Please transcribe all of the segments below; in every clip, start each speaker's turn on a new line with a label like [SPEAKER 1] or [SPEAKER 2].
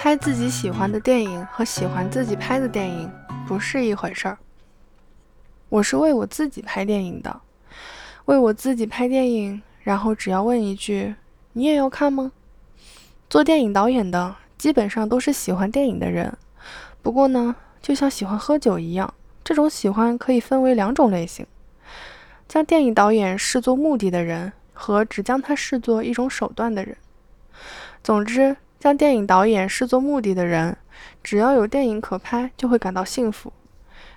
[SPEAKER 1] 拍自己喜欢的电影和喜欢自己拍的电影不是一回事儿。我是为我自己拍电影的，为我自己拍电影，然后只要问一句：“你也要看吗？”做电影导演的基本上都是喜欢电影的人。不过呢，就像喜欢喝酒一样，这种喜欢可以分为两种类型：将电影导演视作目的的人和只将它视作一种手段的人。总之。将电影导演视作目的的人，只要有电影可拍，就会感到幸福。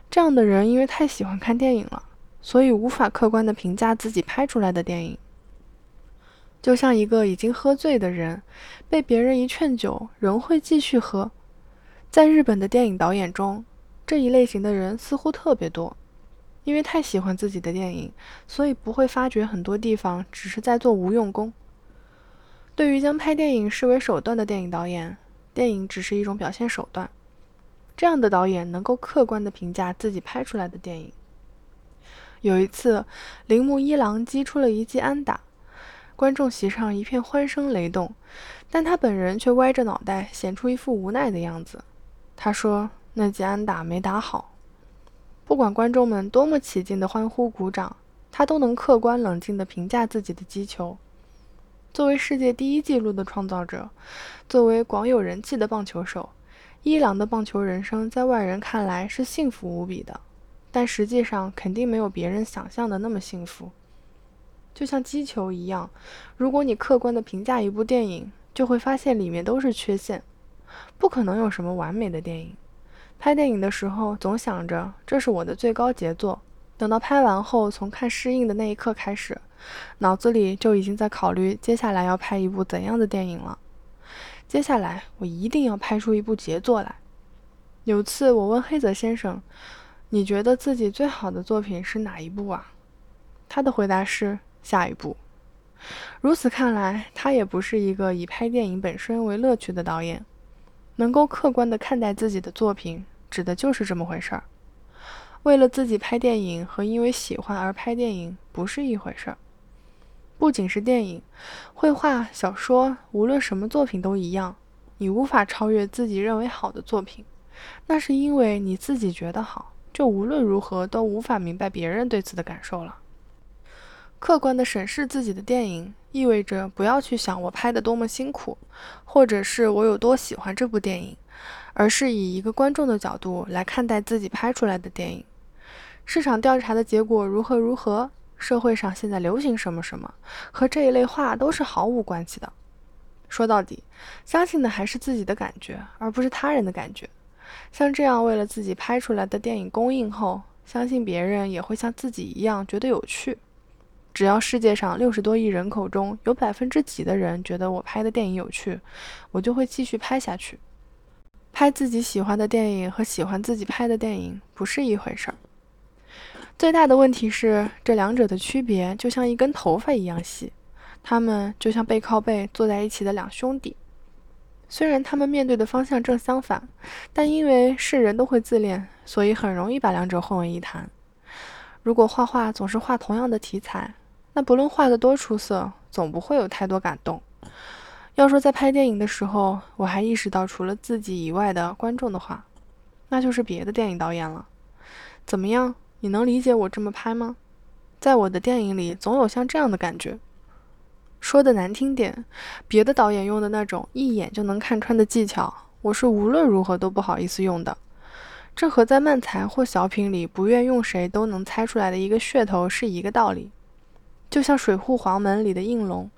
[SPEAKER 1] 这样的人因为太喜欢看电影了，所以无法客观地评价自己拍出来的电影。就像一个已经喝醉的人，被别人一劝酒，仍会继续喝。在日本的电影导演中，这一类型的人似乎特别多。因为太喜欢自己的电影，所以不会发觉很多地方只是在做无用功。对于将拍电影视为手段的电影导演，电影只是一种表现手段。这样的导演能够客观地评价自己拍出来的电影。有一次，铃木一郎击出了一记安打，观众席上一片欢声雷动，但他本人却歪着脑袋，显出一副无奈的样子。他说：“那记安打没打好。”不管观众们多么起劲地欢呼鼓掌，他都能客观冷静地评价自己的击球。作为世界第一纪录的创造者，作为广有人气的棒球手，伊朗的棒球人生在外人看来是幸福无比的，但实际上肯定没有别人想象的那么幸福。就像击球一样，如果你客观地评价一部电影，就会发现里面都是缺陷，不可能有什么完美的电影。拍电影的时候，总想着这是我的最高杰作，等到拍完后，从看试映的那一刻开始。脑子里就已经在考虑接下来要拍一部怎样的电影了。接下来我一定要拍出一部杰作来。有次我问黑泽先生：“你觉得自己最好的作品是哪一部啊？”他的回答是：“下一部。”如此看来，他也不是一个以拍电影本身为乐趣的导演。能够客观地看待自己的作品，指的就是这么回事儿。为了自己拍电影和因为喜欢而拍电影不是一回事儿。不仅是电影、绘画、小说，无论什么作品都一样。你无法超越自己认为好的作品，那是因为你自己觉得好，就无论如何都无法明白别人对此的感受了。客观地审视自己的电影，意味着不要去想我拍的多么辛苦，或者是我有多喜欢这部电影，而是以一个观众的角度来看待自己拍出来的电影。市场调查的结果如何如何？社会上现在流行什么什么，和这一类话都是毫无关系的。说到底，相信的还是自己的感觉，而不是他人的感觉。像这样为了自己拍出来的电影公映后，相信别人也会像自己一样觉得有趣。只要世界上六十多亿人口中有百分之几的人觉得我拍的电影有趣，我就会继续拍下去。拍自己喜欢的电影和喜欢自己拍的电影不是一回事儿。最大的问题是，这两者的区别就像一根头发一样细，他们就像背靠背坐在一起的两兄弟。虽然他们面对的方向正相反，但因为是人都会自恋，所以很容易把两者混为一谈。如果画画总是画同样的题材，那不论画得多出色，总不会有太多感动。要说在拍电影的时候，我还意识到除了自己以外的观众的话，那就是别的电影导演了。怎么样？你能理解我这么拍吗？在我的电影里，总有像这样的感觉。说的难听点，别的导演用的那种一眼就能看穿的技巧，我是无论如何都不好意思用的。这和在漫才或小品里不愿用谁都能猜出来的一个噱头是一个道理。就像《水户黄门》里的应龙，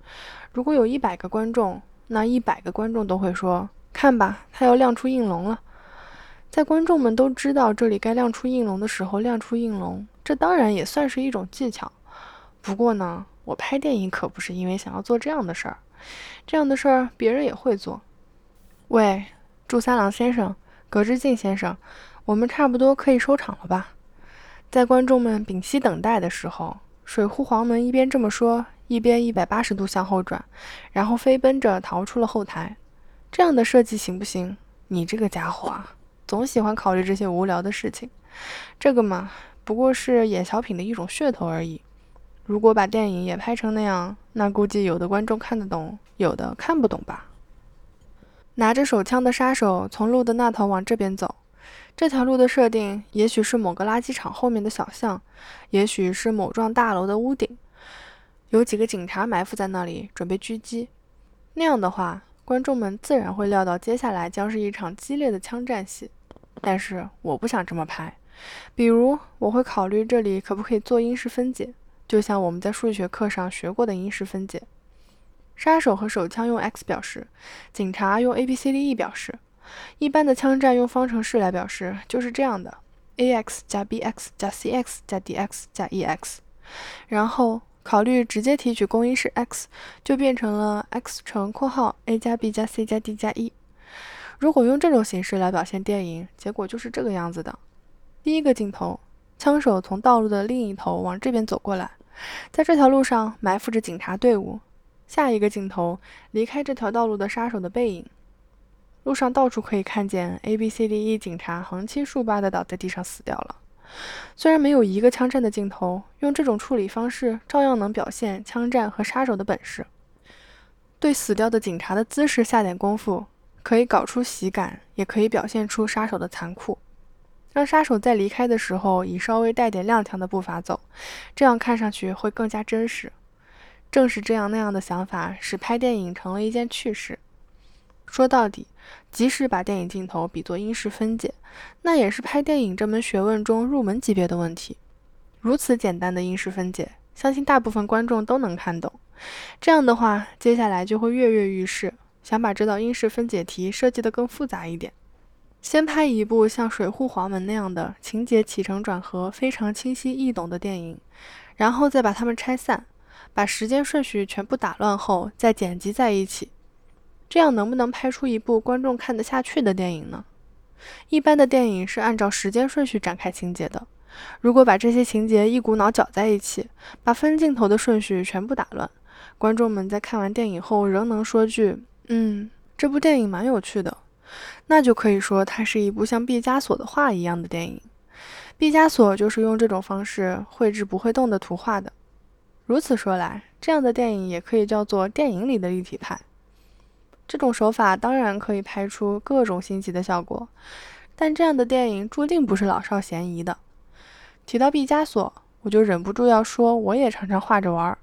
[SPEAKER 1] 如果有一百个观众，那一百个观众都会说：“看吧，他要亮出应龙了。”在观众们都知道这里该亮出应龙的时候，亮出应龙，这当然也算是一种技巧。不过呢，我拍电影可不是因为想要做这样的事儿，这样的事儿别人也会做。喂，祝三郎先生，葛之敬先生，我们差不多可以收场了吧？在观众们屏息等待的时候，水户黄门一边这么说，一边一百八十度向后转，然后飞奔着逃出了后台。这样的设计行不行？你这个家伙啊！总喜欢考虑这些无聊的事情，这个嘛，不过是演小品的一种噱头而已。如果把电影也拍成那样，那估计有的观众看得懂，有的看不懂吧。拿着手枪的杀手从路的那头往这边走。这条路的设定，也许是某个垃圾场后面的小巷，也许是某幢大楼的屋顶，有几个警察埋伏在那里准备狙击。那样的话，观众们自然会料到接下来将是一场激烈的枪战戏。但是我不想这么拍。比如，我会考虑这里可不可以做因式分解，就像我们在数学课上学过的因式分解。杀手和手枪用 x 表示，警察用 a b c d e 表示。一般的枪战用方程式来表示，就是这样的：ax 加 bx 加 cx 加 dx 加 ex。然后考虑直接提取公因式 x，就变成了 x 乘括号 a 加 b 加 c 加 d 加 e。如果用这种形式来表现电影，结果就是这个样子的。第一个镜头，枪手从道路的另一头往这边走过来，在这条路上埋伏着警察队伍。下一个镜头，离开这条道路的杀手的背影。路上到处可以看见 A、B、C、D、E 警察横七竖八地倒在地上死掉了。虽然没有一个枪战的镜头，用这种处理方式照样能表现枪战和杀手的本事。对死掉的警察的姿势下点功夫，可以搞出喜感，也可以表现出杀手的残酷。让杀手在离开的时候以稍微带点踉跄的步伐走，这样看上去会更加真实。正是这样那样的想法，使拍电影成了一件趣事。说到底，即使把电影镜头比作因式分解，那也是拍电影这门学问中入门级别的问题。如此简单的因式分解，相信大部分观众都能看懂。这样的话，接下来就会跃跃欲试，想把这道因式分解题设计得更复杂一点。先拍一部像《水浒黄门》那样的情节起承转合非常清晰易懂的电影，然后再把它们拆散，把时间顺序全部打乱后再剪辑在一起。这样能不能拍出一部观众看得下去的电影呢？一般的电影是按照时间顺序展开情节的。如果把这些情节一股脑搅在一起，把分镜头的顺序全部打乱，观众们在看完电影后仍能说句：“嗯，这部电影蛮有趣的。”那就可以说它是一部像毕加索的画一样的电影。毕加索就是用这种方式绘制不会动的图画的。如此说来，这样的电影也可以叫做电影里的立体派。这种手法当然可以拍出各种新奇的效果，但这样的电影注定不是老少咸宜的。提到毕加索，我就忍不住要说，我也常常画着玩儿。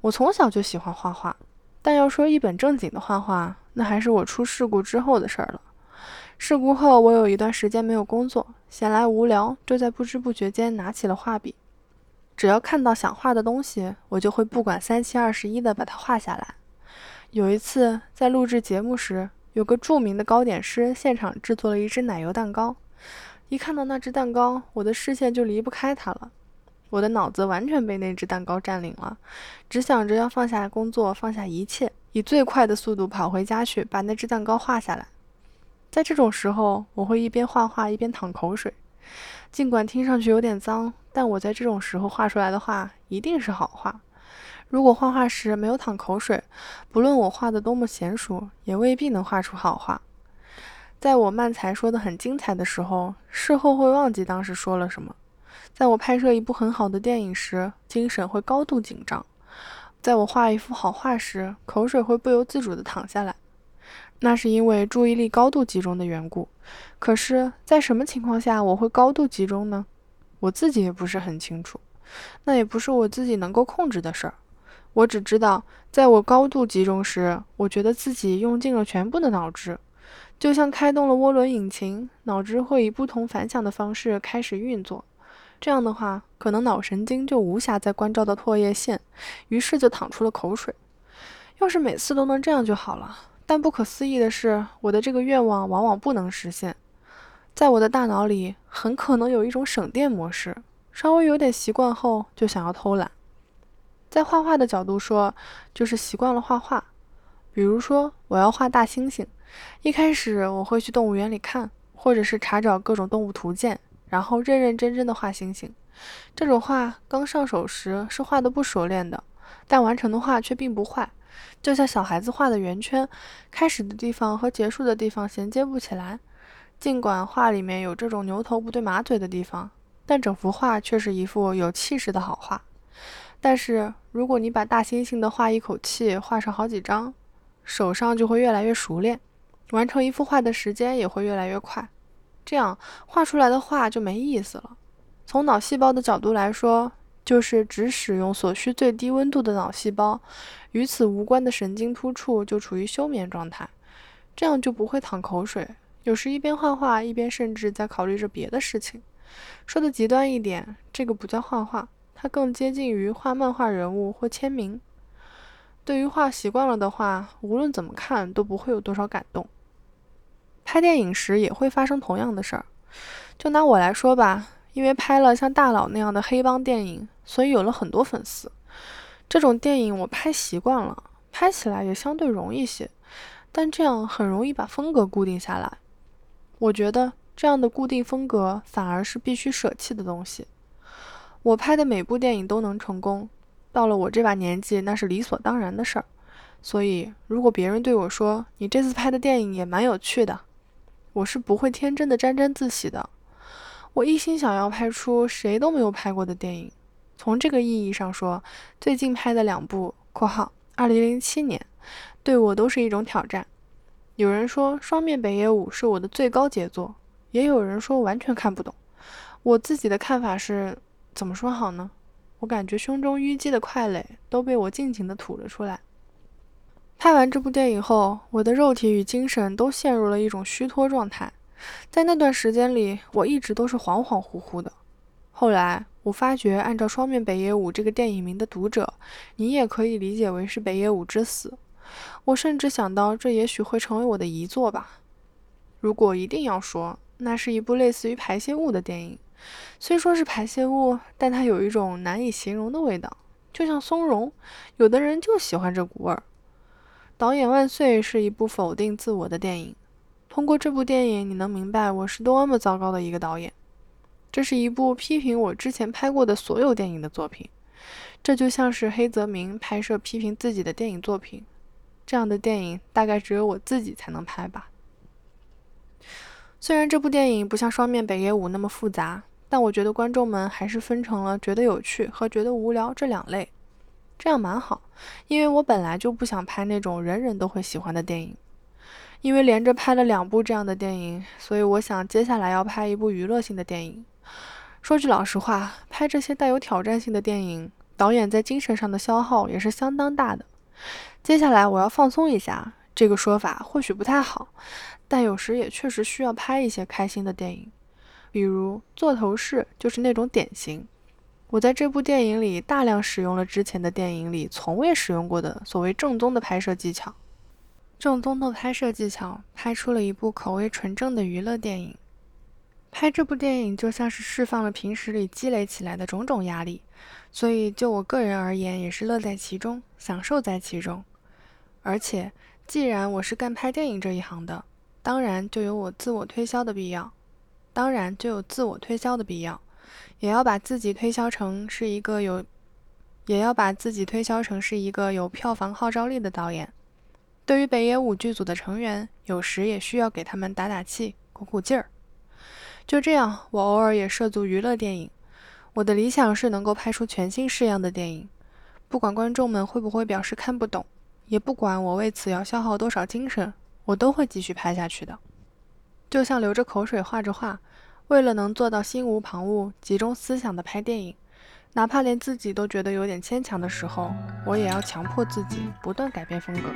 [SPEAKER 1] 我从小就喜欢画画，但要说一本正经的画画，那还是我出事故之后的事儿了。事故后，我有一段时间没有工作，闲来无聊，就在不知不觉间拿起了画笔。只要看到想画的东西，我就会不管三七二十一的把它画下来。有一次在录制节目时，有个著名的糕点师现场制作了一只奶油蛋糕。一看到那只蛋糕，我的视线就离不开它了。我的脑子完全被那只蛋糕占领了，只想着要放下工作，放下一切，以最快的速度跑回家去把那只蛋糕画下来。在这种时候，我会一边画画一边淌口水。尽管听上去有点脏，但我在这种时候画出来的画一定是好画。如果画画时没有淌口水，不论我画的多么娴熟，也未必能画出好画。在我慢才说的很精彩的时候，事后会忘记当时说了什么；在我拍摄一部很好的电影时，精神会高度紧张；在我画一幅好画时，口水会不由自主地淌下来。那是因为注意力高度集中的缘故。可是，在什么情况下我会高度集中呢？我自己也不是很清楚。那也不是我自己能够控制的事儿。我只知道，在我高度集中时，我觉得自己用尽了全部的脑汁，就像开动了涡轮引擎，脑汁会以不同反响的方式开始运作。这样的话，可能脑神经就无暇再关照到唾液腺，于是就淌出了口水。要是每次都能这样就好了。但不可思议的是，我的这个愿望往往不能实现。在我的大脑里，很可能有一种省电模式，稍微有点习惯后，就想要偷懒。在画画的角度说，就是习惯了画画。比如说，我要画大猩猩，一开始我会去动物园里看，或者是查找各种动物图鉴，然后认认真真的画星星。这种画刚上手时是画的不熟练的，但完成的画却并不坏。就像小孩子画的圆圈，开始的地方和结束的地方衔接不起来。尽管画里面有这种牛头不对马嘴的地方，但整幅画却是一幅有气势的好画。但是，如果你把大猩猩的画一口气画上好几张，手上就会越来越熟练，完成一幅画的时间也会越来越快。这样画出来的画就没意思了。从脑细胞的角度来说，就是只使用所需最低温度的脑细胞，与此无关的神经突触就处于休眠状态，这样就不会淌口水。有时一边画画，一边甚至在考虑着别的事情。说的极端一点，这个不叫画画，它更接近于画漫画人物或签名。对于画习惯了的话，无论怎么看都不会有多少感动。拍电影时也会发生同样的事儿。就拿我来说吧，因为拍了像《大佬》那样的黑帮电影，所以有了很多粉丝。这种电影我拍习惯了，拍起来也相对容易些，但这样很容易把风格固定下来。我觉得这样的固定风格反而是必须舍弃的东西。我拍的每部电影都能成功，到了我这把年纪，那是理所当然的事儿。所以，如果别人对我说：“你这次拍的电影也蛮有趣的。”我是不会天真的沾沾自喜的。我一心想要拍出谁都没有拍过的电影。从这个意义上说，最近拍的两部（括号2007年）对我都是一种挑战。有人说《双面北野武》是我的最高杰作，也有人说完全看不懂。我自己的看法是，怎么说好呢？我感觉胸中淤积的块垒都被我尽情地吐了出来。拍完这部电影后，我的肉体与精神都陷入了一种虚脱状态。在那段时间里，我一直都是恍恍惚惚的。后来，我发觉，按照《双面北野武》这个电影名的读者，你也可以理解为是北野武之死。我甚至想到，这也许会成为我的遗作吧。如果一定要说，那是一部类似于排泄物的电影。虽说是排泄物，但它有一种难以形容的味道，就像松茸。有的人就喜欢这股味儿。导演万岁是一部否定自我的电影。通过这部电影，你能明白我是多么糟糕的一个导演。这是一部批评我之前拍过的所有电影的作品。这就像是黑泽明拍摄批评自己的电影作品。这样的电影大概只有我自己才能拍吧。虽然这部电影不像《双面北野武》那么复杂，但我觉得观众们还是分成了觉得有趣和觉得无聊这两类。这样蛮好，因为我本来就不想拍那种人人都会喜欢的电影。因为连着拍了两部这样的电影，所以我想接下来要拍一部娱乐性的电影。说句老实话，拍这些带有挑战性的电影，导演在精神上的消耗也是相当大的。接下来我要放松一下，这个说法或许不太好，但有时也确实需要拍一些开心的电影，比如《座头市》就是那种典型。我在这部电影里大量使用了之前的电影里从未使用过的所谓正宗的拍摄技巧。正宗的拍摄技巧拍出了一部口味纯正的娱乐电影。拍这部电影就像是释放了平时里积累起来的种种压力，所以就我个人而言也是乐在其中，享受在其中。而且，既然我是干拍电影这一行的，当然就有我自我推销的必要，当然就有自我推销的必要，也要把自己推销成是一个有，也要把自己推销成是一个有票房号召力的导演。对于北野武剧组的成员，有时也需要给他们打打气、鼓鼓劲儿。就这样，我偶尔也涉足娱乐电影。我的理想是能够拍出全新式样的电影，不管观众们会不会表示看不懂。也不管我为此要消耗多少精神，我都会继续拍下去的。就像流着口水画着画，为了能做到心无旁骛、集中思想的拍电影，哪怕连自己都觉得有点牵强的时候，我也要强迫自己不断改变风格。